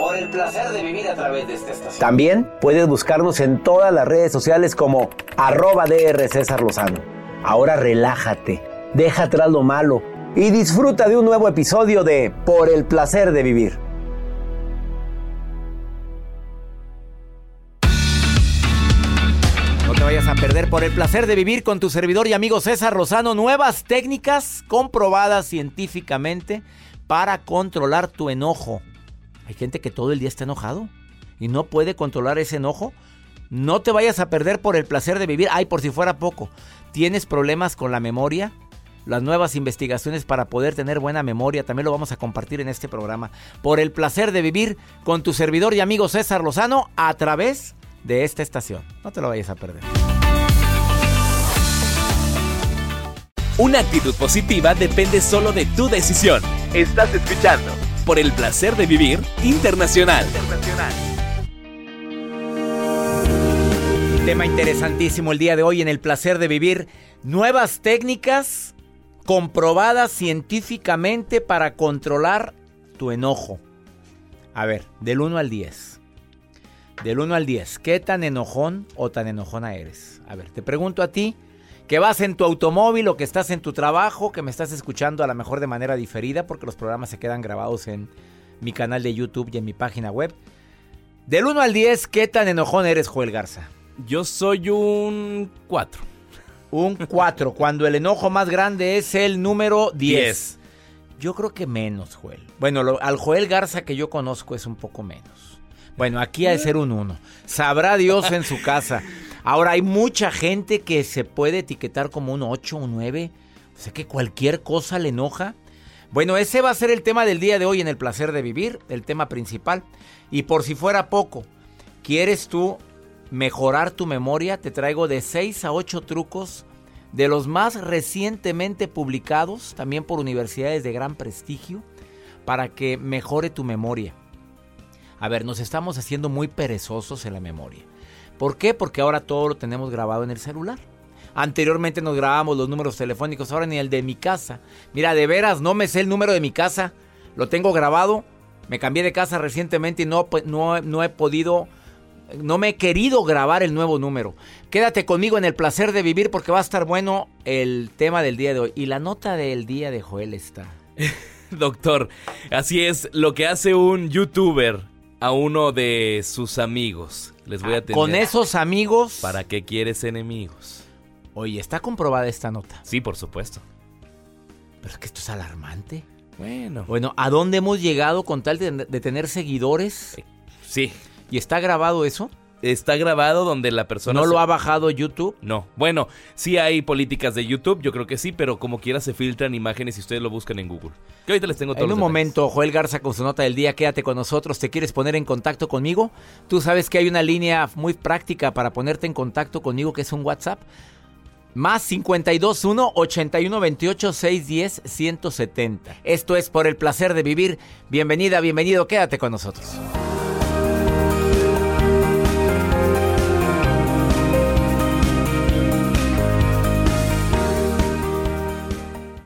Por el placer de vivir a través de esta estación. También puedes buscarnos en todas las redes sociales como arroba DR César Lozano. Ahora relájate, deja atrás lo malo y disfruta de un nuevo episodio de Por el placer de vivir. No te vayas a perder por el placer de vivir con tu servidor y amigo César Lozano nuevas técnicas comprobadas científicamente para controlar tu enojo. Hay gente que todo el día está enojado y no puede controlar ese enojo. No te vayas a perder por el placer de vivir. Ay, por si fuera poco. ¿Tienes problemas con la memoria? Las nuevas investigaciones para poder tener buena memoria también lo vamos a compartir en este programa. Por el placer de vivir con tu servidor y amigo César Lozano a través de esta estación. No te lo vayas a perder. Una actitud positiva depende solo de tu decisión. Estás escuchando por el placer de vivir internacional. Tema interesantísimo el día de hoy en el placer de vivir. Nuevas técnicas comprobadas científicamente para controlar tu enojo. A ver, del 1 al 10. Del 1 al 10, ¿qué tan enojón o tan enojona eres? A ver, te pregunto a ti, que vas en tu automóvil o que estás en tu trabajo, que me estás escuchando a lo mejor de manera diferida, porque los programas se quedan grabados en mi canal de YouTube y en mi página web. Del 1 al 10, ¿qué tan enojón eres, Joel Garza? Yo soy un 4. Un 4, cuando el enojo más grande es el número 10. Yo creo que menos, Joel. Bueno, lo- al Joel Garza que yo conozco es un poco menos. Bueno, aquí ha de ser un 1. Sabrá Dios en su casa. Ahora, hay mucha gente que se puede etiquetar como un 8, un 9. O sea que cualquier cosa le enoja. Bueno, ese va a ser el tema del día de hoy en el placer de vivir, el tema principal. Y por si fuera poco, ¿quieres tú mejorar tu memoria? Te traigo de 6 a 8 trucos de los más recientemente publicados, también por universidades de gran prestigio, para que mejore tu memoria. A ver, nos estamos haciendo muy perezosos en la memoria. ¿Por qué? Porque ahora todo lo tenemos grabado en el celular. Anteriormente nos grabábamos los números telefónicos, ahora ni el de mi casa. Mira, de veras, no me sé el número de mi casa. Lo tengo grabado. Me cambié de casa recientemente y no, pues, no, no he podido, no me he querido grabar el nuevo número. Quédate conmigo en el placer de vivir porque va a estar bueno el tema del día de hoy. Y la nota del día de Joel está. Doctor, así es lo que hace un youtuber a uno de sus amigos. Les voy a tener. Ah, Con esos amigos. ¿Para qué quieres enemigos? Oye, está comprobada esta nota. Sí, por supuesto. Pero es que esto es alarmante. Bueno. Bueno, ¿a dónde hemos llegado con tal de, de tener seguidores? Sí. ¿Y está grabado eso? Está grabado donde la persona... ¿No se- lo ha bajado YouTube? No. Bueno, sí hay políticas de YouTube, yo creo que sí, pero como quiera se filtran imágenes si ustedes lo buscan en Google. Que ahorita les tengo todos En un detalles. momento, Joel Garza con su nota del día, quédate con nosotros. ¿Te quieres poner en contacto conmigo? Tú sabes que hay una línea muy práctica para ponerte en contacto conmigo, que es un WhatsApp. Más 521 81 28 610 170. Esto es por el placer de vivir. Bienvenida, bienvenido, quédate con nosotros.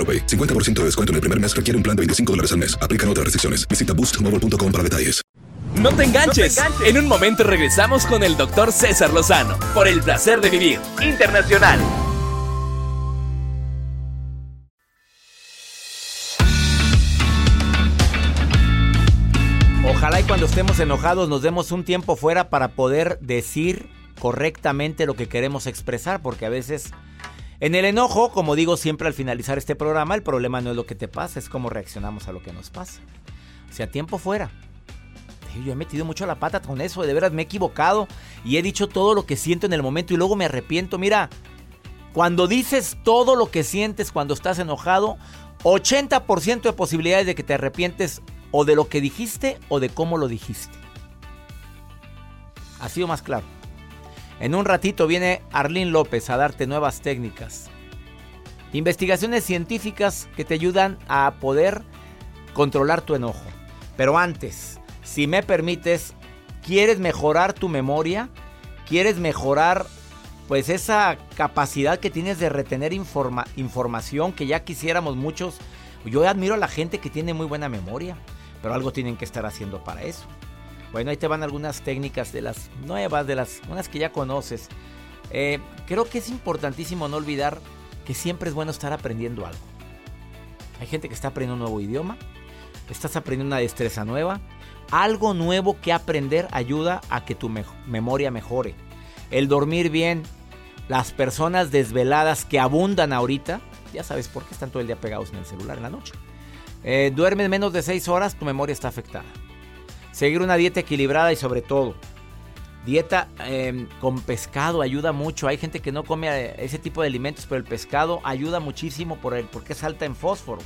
AroPay. 50% de descuento en el primer mes requiere un plan de 25 dólares al mes. Aplican otras restricciones. Visita boostmobile.com para detalles. No te enganches. En un momento regresamos con el doctor César Lozano por el placer de vivir internacional. Ojalá y cuando estemos enojados nos demos un tiempo fuera para poder decir correctamente lo que queremos expresar, porque a veces en el enojo, como digo siempre al finalizar este programa, el problema no es lo que te pasa, es cómo reaccionamos a lo que nos pasa. O sea, tiempo fuera. Yo he metido mucho la pata con eso, de veras me he equivocado y he dicho todo lo que siento en el momento y luego me arrepiento. Mira, cuando dices todo lo que sientes cuando estás enojado, 80% de posibilidades de que te arrepientes o de lo que dijiste o de cómo lo dijiste. Ha sido más claro. En un ratito viene Arlín López a darte nuevas técnicas. Investigaciones científicas que te ayudan a poder controlar tu enojo. Pero antes, si me permites, ¿quieres mejorar tu memoria? ¿Quieres mejorar pues esa capacidad que tienes de retener informa- información que ya quisiéramos muchos? Yo admiro a la gente que tiene muy buena memoria, pero algo tienen que estar haciendo para eso. Bueno, ahí te van algunas técnicas de las nuevas, de las unas que ya conoces. Eh, creo que es importantísimo no olvidar que siempre es bueno estar aprendiendo algo. Hay gente que está aprendiendo un nuevo idioma, estás aprendiendo una destreza nueva. Algo nuevo que aprender ayuda a que tu me- memoria mejore. El dormir bien, las personas desveladas que abundan ahorita, ya sabes por qué están todo el día pegados en el celular en la noche. Eh, duermes menos de 6 horas, tu memoria está afectada. Seguir una dieta equilibrada y sobre todo, dieta eh, con pescado ayuda mucho. Hay gente que no come eh, ese tipo de alimentos, pero el pescado ayuda muchísimo por el, porque es alta en fósforo.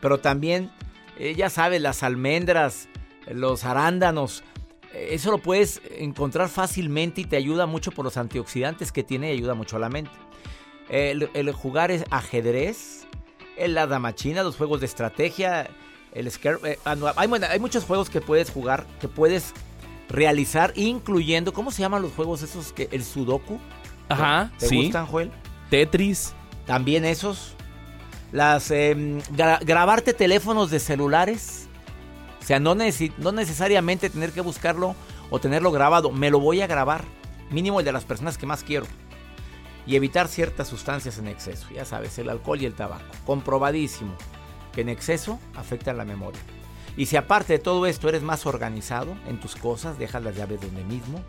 Pero también, eh, ya sabes, las almendras, los arándanos, eh, eso lo puedes encontrar fácilmente y te ayuda mucho por los antioxidantes que tiene y ayuda mucho a la mente. El, el jugar es ajedrez, la damachina, los juegos de estrategia, el scare, eh, ah, hay, muchos juegos que puedes jugar, que puedes realizar, incluyendo, ¿cómo se llaman los juegos esos? que El sudoku. Ajá, ¿Te sí. gustan, Joel? Tetris. También esos. Las gra- grabarte teléfonos de celulares. O sea, no, necesi- no necesariamente tener que buscarlo o tenerlo grabado. Me lo voy a grabar. Mínimo el de las personas que más quiero. Y evitar ciertas sustancias en exceso. Ya sabes, el alcohol y el tabaco. Comprobadísimo que en exceso afectan la memoria. Y si aparte de todo esto eres más organizado en tus cosas, dejas las llaves donde mismo,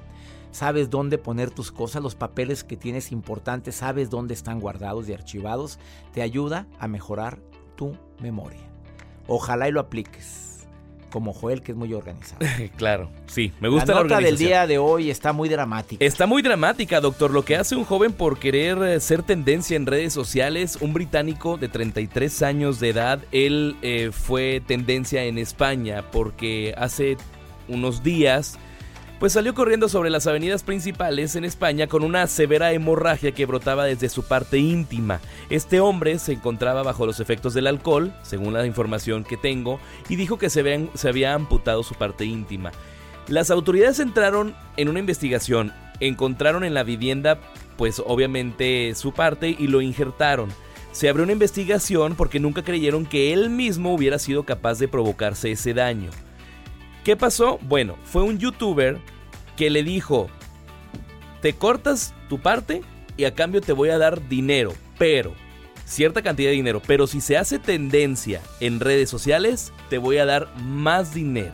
sabes dónde poner tus cosas, los papeles que tienes importantes, sabes dónde están guardados y archivados, te ayuda a mejorar tu memoria. Ojalá y lo apliques como Joel, que es muy organizado. claro, sí, me gusta la, nota del día de hoy está muy dramática. Está muy dramática, doctor. Lo que hace un joven por querer eh, ser tendencia en redes sociales, un británico de 33 años de edad, él eh, fue tendencia en España porque hace unos días pues salió corriendo sobre las avenidas principales en España con una severa hemorragia que brotaba desde su parte íntima. Este hombre se encontraba bajo los efectos del alcohol, según la información que tengo, y dijo que se, se había amputado su parte íntima. Las autoridades entraron en una investigación, encontraron en la vivienda pues obviamente su parte y lo injertaron. Se abrió una investigación porque nunca creyeron que él mismo hubiera sido capaz de provocarse ese daño. ¿Qué pasó? Bueno, fue un youtuber que le dijo, te cortas tu parte y a cambio te voy a dar dinero, pero cierta cantidad de dinero, pero si se hace tendencia en redes sociales, te voy a dar más dinero.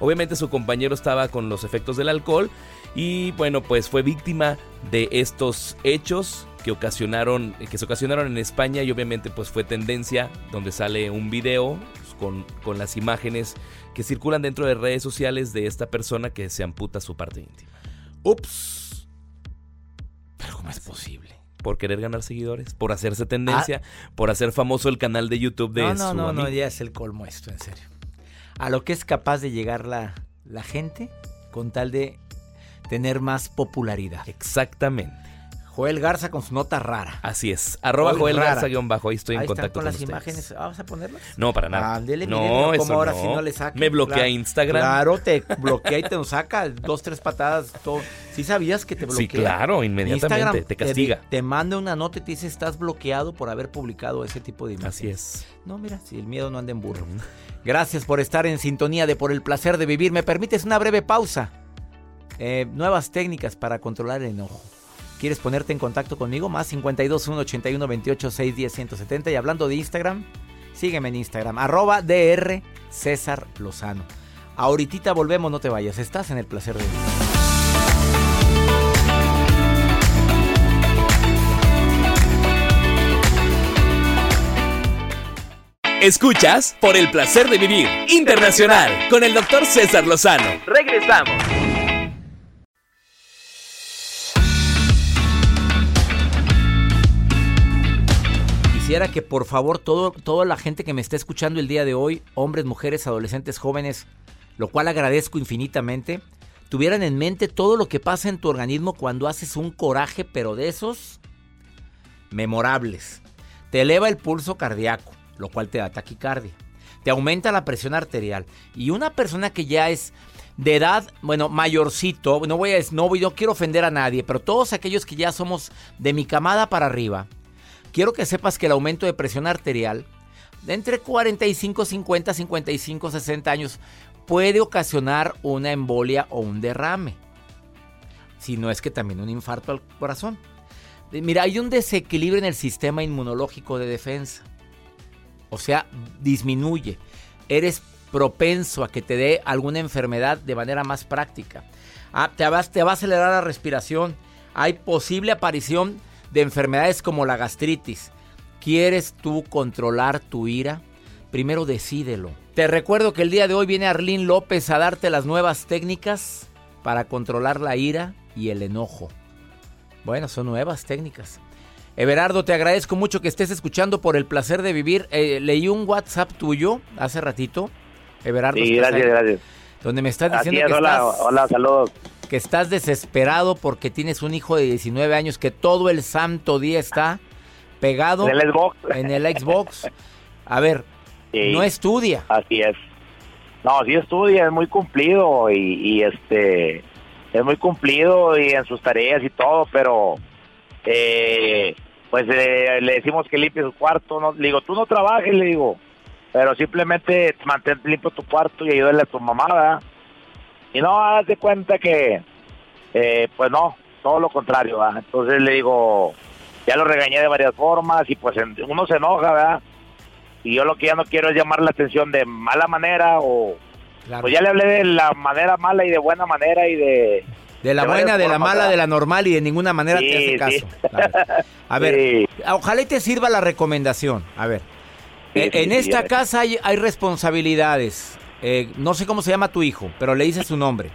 Obviamente su compañero estaba con los efectos del alcohol y bueno, pues fue víctima de estos hechos que ocasionaron que se ocasionaron en España y obviamente pues fue tendencia donde sale un video con, con las imágenes que circulan dentro de redes sociales de esta persona que se amputa su parte íntima. Ups. Pero ¿cómo es posible? Por querer ganar seguidores, por hacerse tendencia, ah. por hacer famoso el canal de YouTube de No, no, no, no, ya es el colmo esto, en serio. A lo que es capaz de llegar la, la gente con tal de tener más popularidad. Exactamente. Joel Garza con su nota rara. Así es. Arroba Joel, Garza guion bajo. Ahí estoy en contacto con, las imágenes. ¿Vamos a ponerlas? No, para nada. Ándele, no, eso ahora si no le saca. Me bloquea Instagram. Claro, te bloquea y te nos saca dos, tres patadas. Todo. ¿Sí sabías que te bloquea? Sí, claro, inmediatamente. te castiga. Te, manda una nota y te dice estás bloqueado por haber publicado ese tipo de imágenes. Así es. No, mira, si el miedo no anda en burro. Gracias por estar en sintonía de Por el Placer de Vivir. ¿Me permites una breve pausa? Eh, nuevas técnicas para controlar el enojo. ¿Quieres ponerte en contacto conmigo? Más 52 1 81 28 6 10 170. Y hablando de Instagram, sígueme en Instagram, arroba DR César Lozano. Ahorita volvemos, no te vayas. Estás en el placer de vivir. Escuchas por el placer de vivir internacional con el doctor César Lozano. Regresamos. Quisiera que por favor todo, toda la gente que me está escuchando el día de hoy, hombres, mujeres, adolescentes, jóvenes, lo cual agradezco infinitamente, tuvieran en mente todo lo que pasa en tu organismo cuando haces un coraje, pero de esos memorables. Te eleva el pulso cardíaco, lo cual te da taquicardia. Te aumenta la presión arterial. Y una persona que ya es de edad, bueno, mayorcito, no voy a, no, no quiero ofender a nadie, pero todos aquellos que ya somos de mi camada para arriba, quiero que sepas que el aumento de presión arterial de entre 45, 50, 55, 60 años puede ocasionar una embolia o un derrame. Si no es que también un infarto al corazón. Mira, hay un desequilibrio en el sistema inmunológico de defensa. O sea, disminuye. Eres propenso a que te dé alguna enfermedad de manera más práctica. Ah, te, va, te va a acelerar la respiración. Hay posible aparición de enfermedades como la gastritis. ¿Quieres tú controlar tu ira? Primero decídelo. Te recuerdo que el día de hoy viene Arlín López a darte las nuevas técnicas para controlar la ira y el enojo. Bueno, son nuevas técnicas. Everardo, te agradezco mucho que estés escuchando por el placer de vivir. Eh, leí un WhatsApp tuyo hace ratito. Everardo. Sí, gracias, gracias. Donde me estás diciendo que hola, estás... hola, saludos que estás desesperado porque tienes un hijo de 19 años que todo el santo día está pegado en el Xbox. En el Xbox. A ver, no estudia. Así es. No, sí estudia, es muy cumplido y, este es muy cumplido y en sus tareas y todo, pero eh, pues eh, le decimos que limpie su cuarto, no, le digo, tú no trabajes, le digo, pero simplemente mantén limpio tu cuarto y ayúdale a tu mamá, ¿verdad? Y no, haz de cuenta que, eh, pues no, todo lo contrario, ¿verdad? Entonces le digo, ya lo regañé de varias formas y pues uno se enoja, ¿verdad? Y yo lo que ya no quiero es llamar la atención de mala manera o... Pues ya le hablé de la manera mala y de buena manera y de... De la de buena, de la mala, de la normal y de ninguna manera te hace caso. A ver, a ver, Sí. ojalá y te sirva la recomendación. A ver, Sí, en, esta casa hay, hay responsabilidades. Eh, no sé cómo se llama tu hijo, pero le dices su nombre.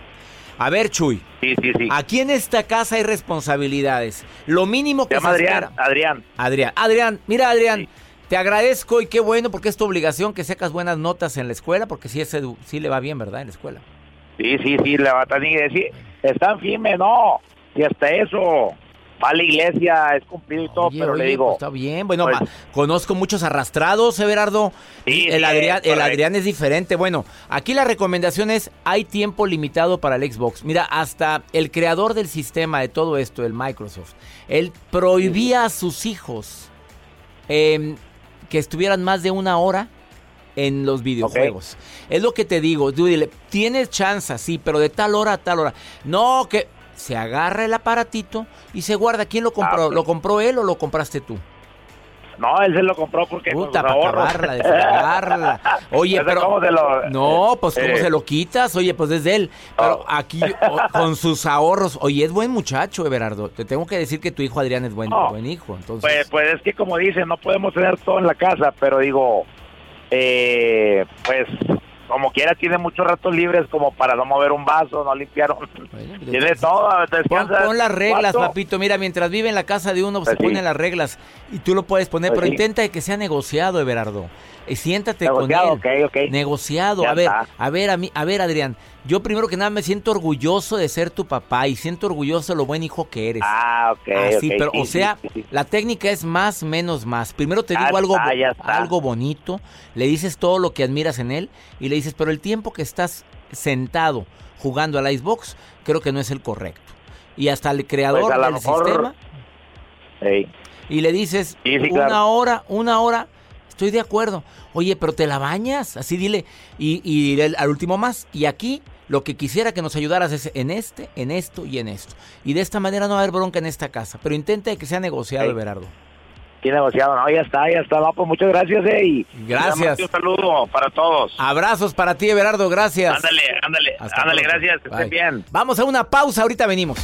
A ver, Chuy, Sí, sí, sí. aquí en esta casa hay responsabilidades. Lo mínimo Se que llama se Adrián, espera- Adrián. Adrián, Adrián, mira Adrián, Sí. te agradezco y qué bueno porque es tu obligación que sacas buenas notas en la escuela, porque sí, es edu- sí le va bien, ¿verdad? En la escuela. Sí, sí, sí, le va a tener que decir, están firmes, no. Y hasta eso, va a la iglesia, es cumplido y todo, Oye, pero oye, le digo, pues está bien. Bueno, pues- ma- conozco muchos arrastrados, Everardo. Sí, el sí, Adrián, es el. Adrián es diferente. Bueno, aquí la recomendación es hay tiempo limitado para el Xbox. Mira, hasta el creador del sistema de todo esto, el Microsoft, él prohibía a sus hijos em, que estuvieran más de una hora en los videojuegos. Es lo que te digo, tú dile, tienes chance, sí, pero de tal hora a tal hora. No, que se agarra el aparatito y se guarda. ¿Quién lo compró? Ah, ok. ¿Lo compró él o lo compraste tú? no, él se lo compró porque Puta, para acabarla, de fregarla. Oye, pero. cómo se lo- no, pues cómo eh. se lo quitas. Oye, pues desde él. Pero Oh. aquí, o- con sus ahorros. Oye, es buen muchacho, Everardo. Te tengo que decir que tu hijo Adrián es buen, No. buen hijo. Entonces. Pues, pues es que como dicen, no podemos tener todo en la casa, pero digo, eh, pues como quiera tiene muchos ratos libres como para no mover un vaso, no limpiar un... Bueno, Tiene todo, Pon, pon las reglas, ¿Cuánto? papito. Mira, mientras vive en la casa de uno, pues, Pues se sí. ponen las reglas. Y tú lo puedes poner, Pues pero sí. intenta que sea negociado, Everardo. Y siéntate Negociado, con él. ok, ok. Negociado. Ya a ver, está. a ver, a mí, a ver, Adrián. Yo primero que nada me siento orgulloso de ser tu papá y siento orgulloso de lo buen hijo que eres. Ah, ok, Así, ok, pero, sí, o sea, sí, sí. la técnica es más, menos, más. Primero te Ya digo algo, está, está. algo bonito, le dices todo lo que admiras en él y le dices, pero el tiempo que estás sentado jugando al Icebox, creo que no es el correcto. Y hasta el creador Pues del mejor- sistema, y le dices, una hora, una hora, estoy de acuerdo. Oye, pero te la bañas, así dile, y, y al último más. Y aquí lo que quisiera que nos ayudaras es en este, en esto y en esto. Y de esta manera no va a haber bronca en esta casa. Pero intenta que sea negociado, Ey. Everardo. Sí, negociado, no, ya está, ya está, no, pues muchas gracias, eh, Gracias. Un saludo para todos. Abrazos para ti, Everardo, gracias. Ándale, ándale, Hasta ándale, pronto. gracias, que estén bien. Vamos a una pausa, ahorita venimos.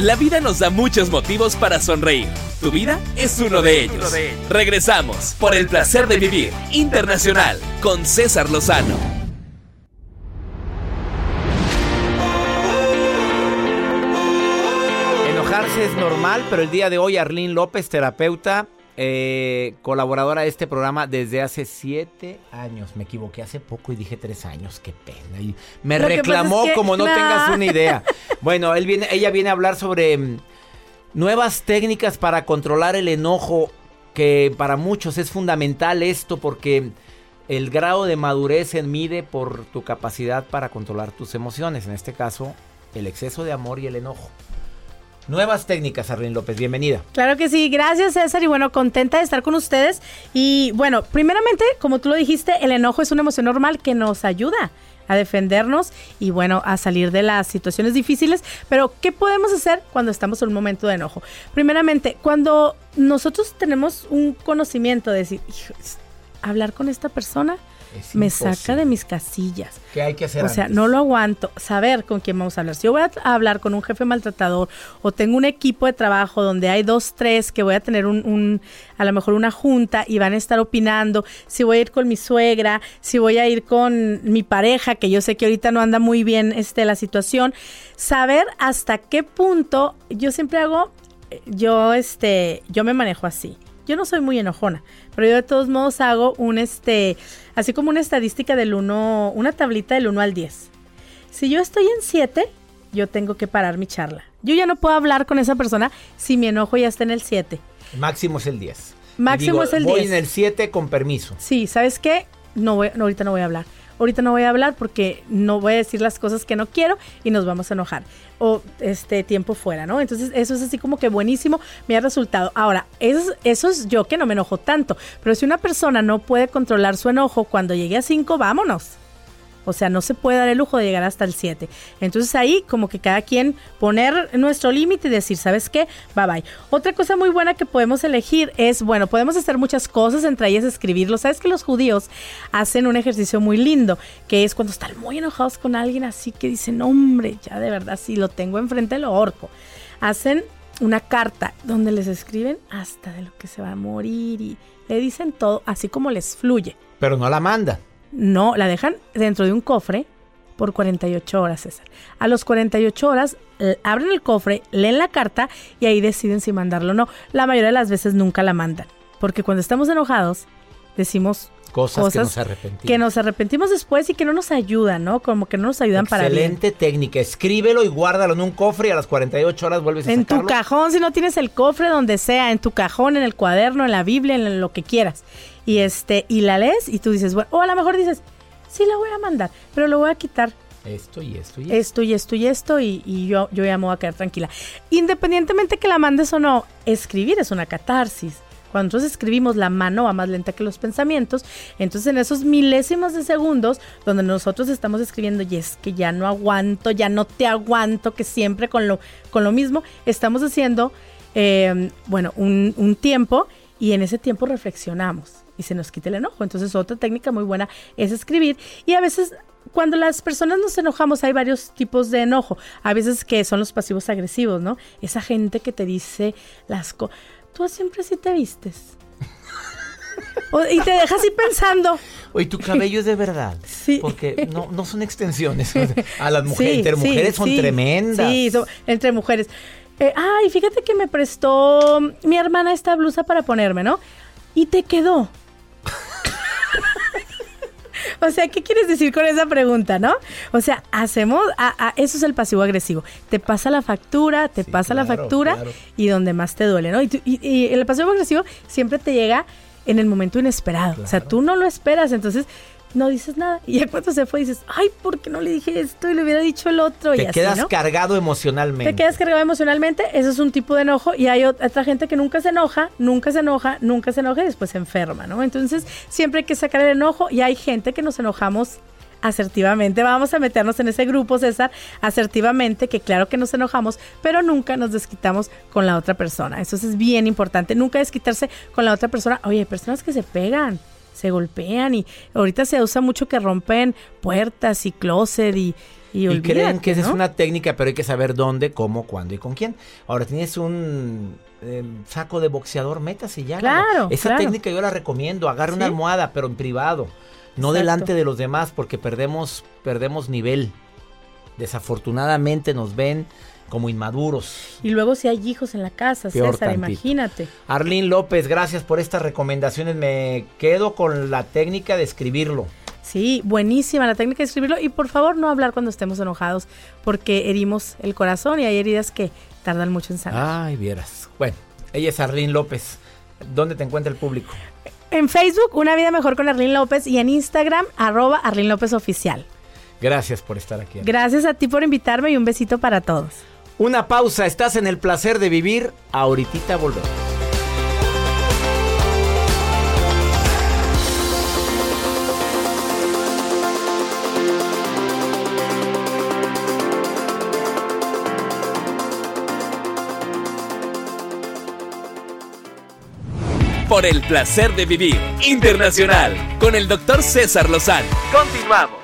La vida nos da muchos motivos para sonreír. Tu vida es uno de ellos. Regresamos por el placer de vivir internacional con César Lozano. Enojarse es normal, pero el día de hoy Arlene López, terapeuta, eh, colaboradora de este programa desde hace siete años. Me equivoqué hace poco y dije tres años, qué pena. Y me Lo reclamó es que- como no Nah. tengas una idea. Bueno, él viene, ella viene a hablar sobre mm, nuevas técnicas para controlar el enojo, que para muchos es fundamental esto porque el grado de madurez se mide por tu capacidad para controlar tus emociones, en este caso el exceso de amor y el enojo. Nuevas técnicas, Arlene López, bienvenida. Claro que sí, gracias César y bueno, contenta de estar con ustedes. Y bueno, primeramente, como tú lo dijiste, el enojo es una emoción normal que nos ayuda a defendernos y bueno, a salir de las situaciones difíciles. Pero, ¿qué podemos hacer cuando estamos en un momento de enojo? Primeramente, cuando nosotros tenemos un conocimiento de decir, "Hijo, hablar con esta persona Es me imposible. saca de mis casillas. ¿Qué hay que hacer O sea, antes? no lo aguanto. Saber con quién vamos a hablar. Si yo voy a hablar con un jefe maltratador o tengo un equipo de trabajo donde hay dos, tres que voy a tener un, un- a lo mejor una junta y van a estar opinando, si voy a ir con mi suegra, si voy a ir con mi pareja, que yo sé que ahorita no anda muy bien este, la situación, saber hasta qué punto, yo siempre hago, eh, yo, este, yo me manejo así. Yo no soy muy enojona, pero yo de todos modos hago un este, así como una estadística del 1, una tablita del 1 al 10. Si yo estoy en 7, yo tengo que parar mi charla. Yo ya no puedo hablar con esa persona si mi enojo ya está en el 7. Máximo es el 10. Máximo Digo, es el voy 10. en el 7 con permiso. Sí, ¿sabes qué? No voy, no, ahorita no voy a hablar. Ahorita no voy a hablar porque no voy a decir las cosas que no quiero y nos vamos a enojar. O este tiempo fuera, ¿no? Entonces, eso es así como que buenísimo, me ha resultado. Ahora, eso, es- eso es yo que no me enojo tanto. Pero si una persona no puede controlar su enojo, cuando llegue a 5, vámonos. O sea, no se puede dar el lujo de llegar hasta el 7. Entonces ahí como que cada quien poner nuestro límite y decir, ¿sabes qué? Bye bye. Otra cosa muy buena que podemos elegir es, bueno, podemos hacer muchas cosas, entre ellas escribirlo. ¿Sabes que los judíos hacen un ejercicio muy lindo? Que es cuando están muy enojados con alguien así que dicen, hombre, ya de verdad, si lo tengo enfrente lo orco. Hacen una carta donde les escriben hasta de lo que se va a morir y le dicen todo así como les fluye. Pero no la manda. No, la dejan dentro de un cofre por 48 horas, César. A los 48 horas abren el cofre, leen la carta y ahí deciden si mandarlo o no. La mayoría de las veces nunca la mandan, porque cuando estamos enojados decimos Cosas, que nos arrepentimos. Que nos arrepentimos después y que no nos ayudan, ¿no? Como que no nos ayudan para bien. Excelente técnica. Escríbelo y guárdalo en un cofre y a las 48 horas vuelves a En sacarlo. tu cajón, si no tienes el cofre, donde sea, en tu cajón, en el cuaderno, en la Biblia, en lo que quieras. Y este, y la lees y tú dices, bueno, o a lo mejor dices, sí la voy a mandar, pero lo voy a quitar Esto y esto y esto. esto y esto y esto y, y yo, yo ya me voy a quedar tranquila. Independientemente que la mandes o no, escribir es una catarsis. Cuando nosotros escribimos, la mano va más lenta que los pensamientos. Entonces, en esos milésimos de segundos, donde nosotros estamos escribiendo, y es que ya no aguanto, ya no te aguanto, que siempre con lo, con lo mismo, estamos haciendo, eh, bueno, un, un tiempo y en ese tiempo reflexionamos y se nos quita el enojo. Entonces, otra técnica muy buena es escribir. Y a veces cuando las personas nos enojamos hay varios tipos de enojo. A veces que son los pasivos agresivos, ¿no? Esa gente que te dice las cosas. Tú siempre sí te vistes. O- y te dejas así pensando. Oye, tu cabello es de verdad. Sí. Porque no, no son extensiones. A las mujeres, Sí, entre sí, mujeres son sí. tremendas. Sí, son- entre mujeres. Eh, ay, fíjate que me prestó mi hermana esta blusa para ponerme, ¿no? Y te quedó. o sea, ¿qué quieres decir con esa pregunta, no? O sea, hacemos, a- a- eso es el pasivo agresivo. Te pasa la factura, te Sí, pasa la factura claro. y donde más te duele, ¿no? Y, tú- y- y el pasivo agresivo siempre te llega en el momento inesperado. O sea, tú no lo esperas, entonces no dices nada. Y ya cuando se fue dices, ay, ¿por qué no le dije esto y le hubiera dicho el otro? y Te así, quedas ¿no? cargado emocionalmente. Te quedas cargado emocionalmente, eso es un tipo de enojo y hay ot- otra gente que nunca se enoja, nunca se enoja, nunca se enoja y después se enferma, ¿no? Entonces siempre hay que sacar el enojo y hay gente que nos enojamos asertivamente. Vamos a meternos en ese grupo, César, asertivamente, que claro que nos enojamos, pero nunca nos desquitamos con la otra persona. Eso es bien importante, nunca desquitarse con la otra persona. Oye, hay personas que se pegan, se golpean y ahorita se usa mucho que rompen puertas y closet y... Y, Y creen que esa es una técnica, pero hay que saber dónde, cómo, cuándo y con quién. Ahora tienes un eh, saco de boxeador, métase ya. Claro, Esa claro. técnica yo la recomiendo. Agarre una Sí. almohada, pero en privado. No Exacto. delante de los demás, porque perdemos, perdemos nivel. Desafortunadamente nos ven como inmaduros. Y luego si hay hijos en la casa, Peor César, tantito. imagínate. Arlene López, gracias por estas recomendaciones. Me quedo con la técnica de escribirlo. Sí, buenísima la técnica de escribirlo y por favor no hablar cuando estemos enojados porque herimos el corazón y hay heridas que tardan mucho en sanar. Ay, vieras. Bueno, ella es Arlene López. ¿Dónde te encuentra el público? En Facebook, Una Vida Mejor con Arlene López y en Instagram, arroba Arlene López Oficial. Gracias por estar aquí. Gracias a ti por invitarme y un besito para todos. Una pausa, estás en el placer de vivir. Ahorita volvemos. Por el placer de vivir internacional con el doctor César Lozano. Continuamos.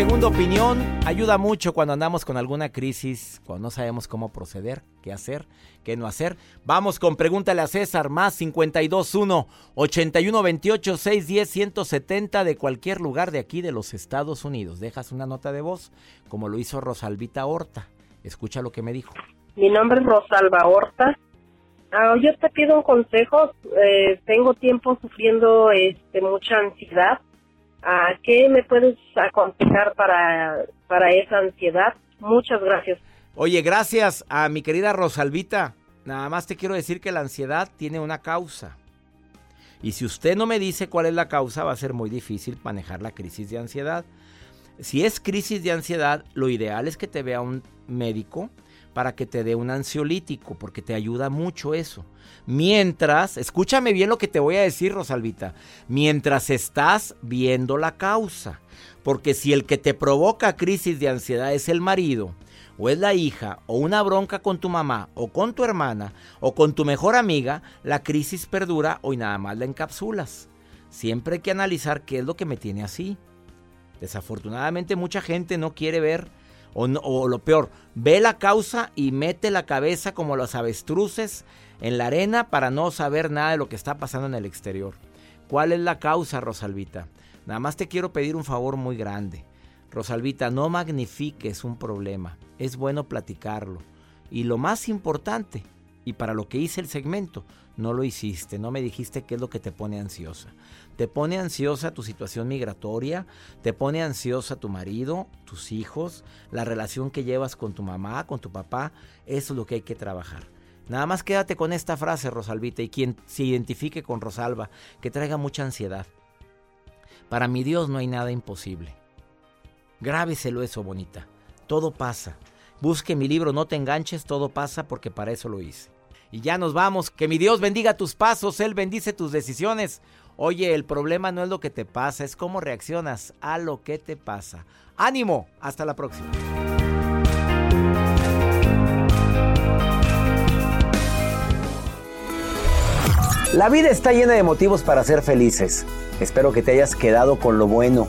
Segunda opinión ayuda mucho cuando andamos con alguna crisis, cuando no sabemos cómo proceder, qué hacer, qué no hacer. Vamos con pregúntale a César más 521 8128 610 170 de cualquier lugar de aquí de los Estados Unidos. Dejas una nota de voz como lo hizo Rosalvita Horta. Escucha lo que me dijo. Mi nombre es Rosalba Horta. Ah, yo te pido un consejo. Eh, tengo tiempo sufriendo este, mucha ansiedad. ¿Qué me puedes aconsejar para, para esa ansiedad? Muchas gracias. Oye, gracias a mi querida Rosalvita. Nada más te quiero decir que la ansiedad tiene una causa. Y si usted no me dice cuál es la causa, va a ser muy difícil manejar la crisis de ansiedad. Si es crisis de ansiedad, lo ideal es que te vea un médico para que te dé un ansiolítico, porque te ayuda mucho eso. Mientras, escúchame bien lo que te voy a decir, Rosalvita, mientras estás viendo la causa. Porque si el que te provoca crisis de ansiedad es el marido, o es la hija, o una bronca con tu mamá, o con tu hermana, o con tu mejor amiga, la crisis perdura o nada más la encapsulas. Siempre hay que analizar qué es lo que me tiene así. Desafortunadamente mucha gente no quiere ver, o, lo peor, ve la causa y mete la cabeza como los avestruces en la arena para no saber nada de lo que está pasando en el exterior. ¿Cuál es la causa, Rosalvita? Nada más te quiero pedir un favor muy grande. Rosalvita, no magnifiques un problema. Es bueno platicarlo. Y lo más importante, y para lo que hice el segmento, no lo hiciste, no me dijiste qué es lo que te pone ansiosa. Te pone ansiosa tu situación migratoria, te pone ansiosa tu marido, tus hijos, la relación que llevas con tu mamá, con tu papá. Eso es lo que hay que trabajar. Nada más quédate con esta frase, Rosalvita, y quien se identifique con Rosalba, que traiga mucha ansiedad. Para mi Dios no hay nada imposible. Grábeselo eso, bonita. Todo pasa. Busque mi libro No te enganches, todo pasa porque para eso lo hice. Y ya nos vamos. Que mi Dios bendiga tus pasos, Él bendice tus decisiones. Oye, el problema no es lo que te pasa, es cómo reaccionas a lo que te pasa. Ánimo, hasta la próxima. La vida está llena de motivos para ser felices. Espero que te hayas quedado con lo bueno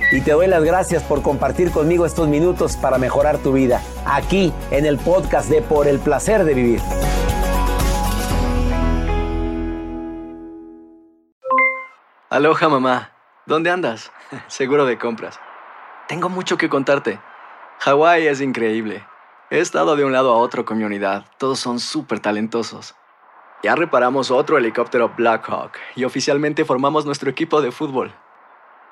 Y te doy las gracias por compartir conmigo estos minutos para mejorar tu vida, aquí en el podcast de Por el Placer de Vivir. Aloha mamá, ¿dónde andas? Seguro de compras. Tengo mucho que contarte. Hawái es increíble. He estado de un lado a otro con mi unidad. Todos son súper talentosos. Ya reparamos otro helicóptero Blackhawk y oficialmente formamos nuestro equipo de fútbol.